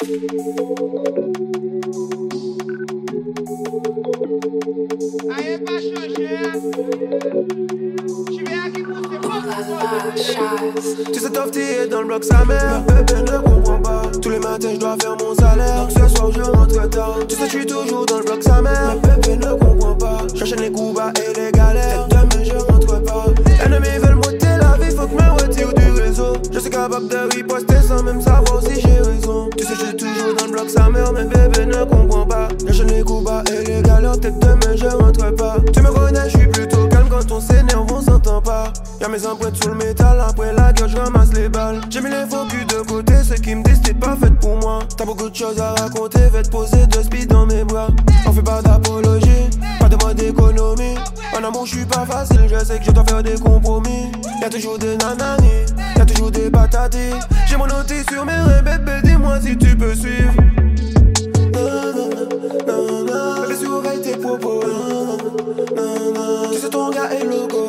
Tu sais, est dans le bloc sa mère. Bébé ne comprend pas. Tous les matins, je dois faire mon salaire. Donc ce soir, je rentre tard. Tu sais, je suis toujours dans le bloc sa mère. Bébé ne comprend pas. J'enchaîne les coups bas et les suis capable de riposter sans même savoir si j'ai raison. Tu sais, je suis toujours dans le bloc sa mère. Mais bébé ne comprend pas. J'enchaîne les coups bas et les galères. Peut-être demain, je rentre pas. Tu me connais, je suis plutôt calme quand on s'énerve, on s'entend pas. Y'a mes empreintes sous le métal, après la gueule, je ramasse les balles. J'ai mis les faux culs de côté, ce qui me disent, pas faite pour moi. T'as beaucoup de choses à raconter, vais te poser deux speed dans mes bras. On fait pas d'apologie, pas de mode d'économie. En amour, je suis pas facile, je sais que je dois faire des compromis. Y'a toujours des nanani, J'ai mon outil sur mes reins, bébé, dis-moi si tu peux suivre. Bébé, surveille tes propos. Tu sais, ton gars est loco.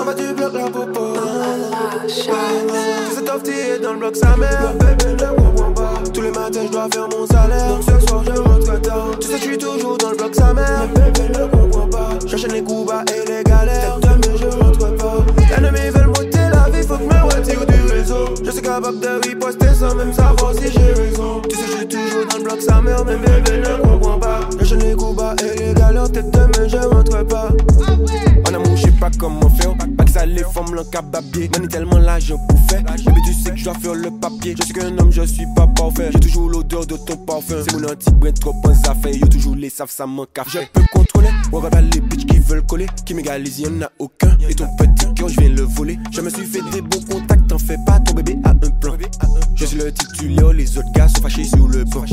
En bas du bloc, la popo. Tu sais, Tofty est dans le bloc, sa mère. Bébé ne comprend pas. Tous les matins, je dois faire mon salaire. Donc ce soir, je rentre tard. Tu sais, je suis toujours dans le bloc, sa mère. Capable de riposter sans même savoir si j'ai raison. Tu sais, je suis toujours dans le bloc, sa mère. Mais bébé ne comprend pas. J'enchaîne les coups bas et les galères. Peut-être demain, je rentre pas. En amour, je sais pas comment faire. Pas que ça les formes l'encababier. Donne tellement l'argent pour faire. Bébé, tu sais que je dois faire le papier. Je sais qu'un homme, je suis pas parfait. J'ai toujours l'odeur de ton parfum. C'est mon anti-brin trop en affaires. Yo, toujours les savent, ça manque. Je peux contrôler. Pas les bitches qui veulent coller. Qui m'égalisent, y'en a aucun. Et ton petit cœur, je viens le voler. Je me suis fait des beaux contacts, t'en fais pas. Ton bébé a le titulaire, les autres gars sont fâchés sur le banc.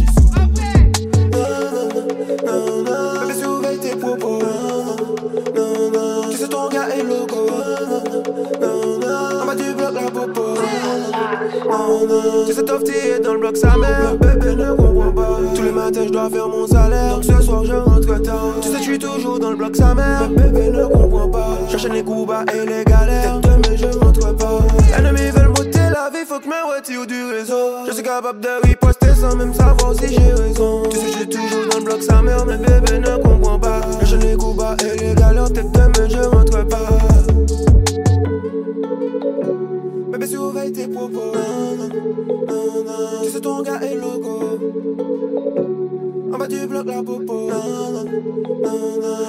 Bébé, surveille. Tu sais, ton gars est loco. En bas du bloc, la popo. Tu sais, Tofty est dans le bloc, sa mère. Bébé ne comprend pas. Tous les matins, je dois faire mon salaire. Donc ce soir, je rentre tard. Tu sais, je suis toujours dans le bloc, sa mère. Bébé ne comprend pas. J'enchaîne les coups bas et les galères. Demain, je rentre pas. Ennemis la vie, faut que me retire du réseau. Je suis capable de riposter sans même savoir si j'ai raison. Tu sais, je suis toujours dans le bloc, sa mère. Mais bébé ne comprend pas. J'enchaîne les coups bas et les galères. Peut-être demain, je rentre pas. Bébé surveille tes propos Tu sais ton gars est loco En bas du bloc la popo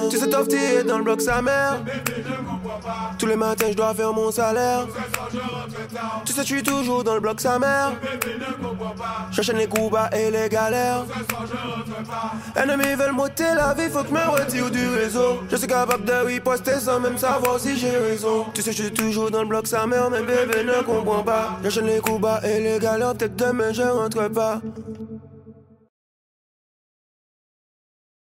Tu sais Tofty est dans le bloc sa mère Tous les matins je dois faire mon salaire Tu sais je suis toujours dans le bloc sa mère J'enchaîne les coups bas et les galères Ennemis veulent m'ôter la vie, faut que me retire du réseau. Je suis capable de riposter sans même savoir si j'ai raison. Tu sais, je suis toujours dans le bloc, sa mère, mais bébé ne comprend pas. J'enchaîne les coups bas et les galères, peut-être demain je rentre pas.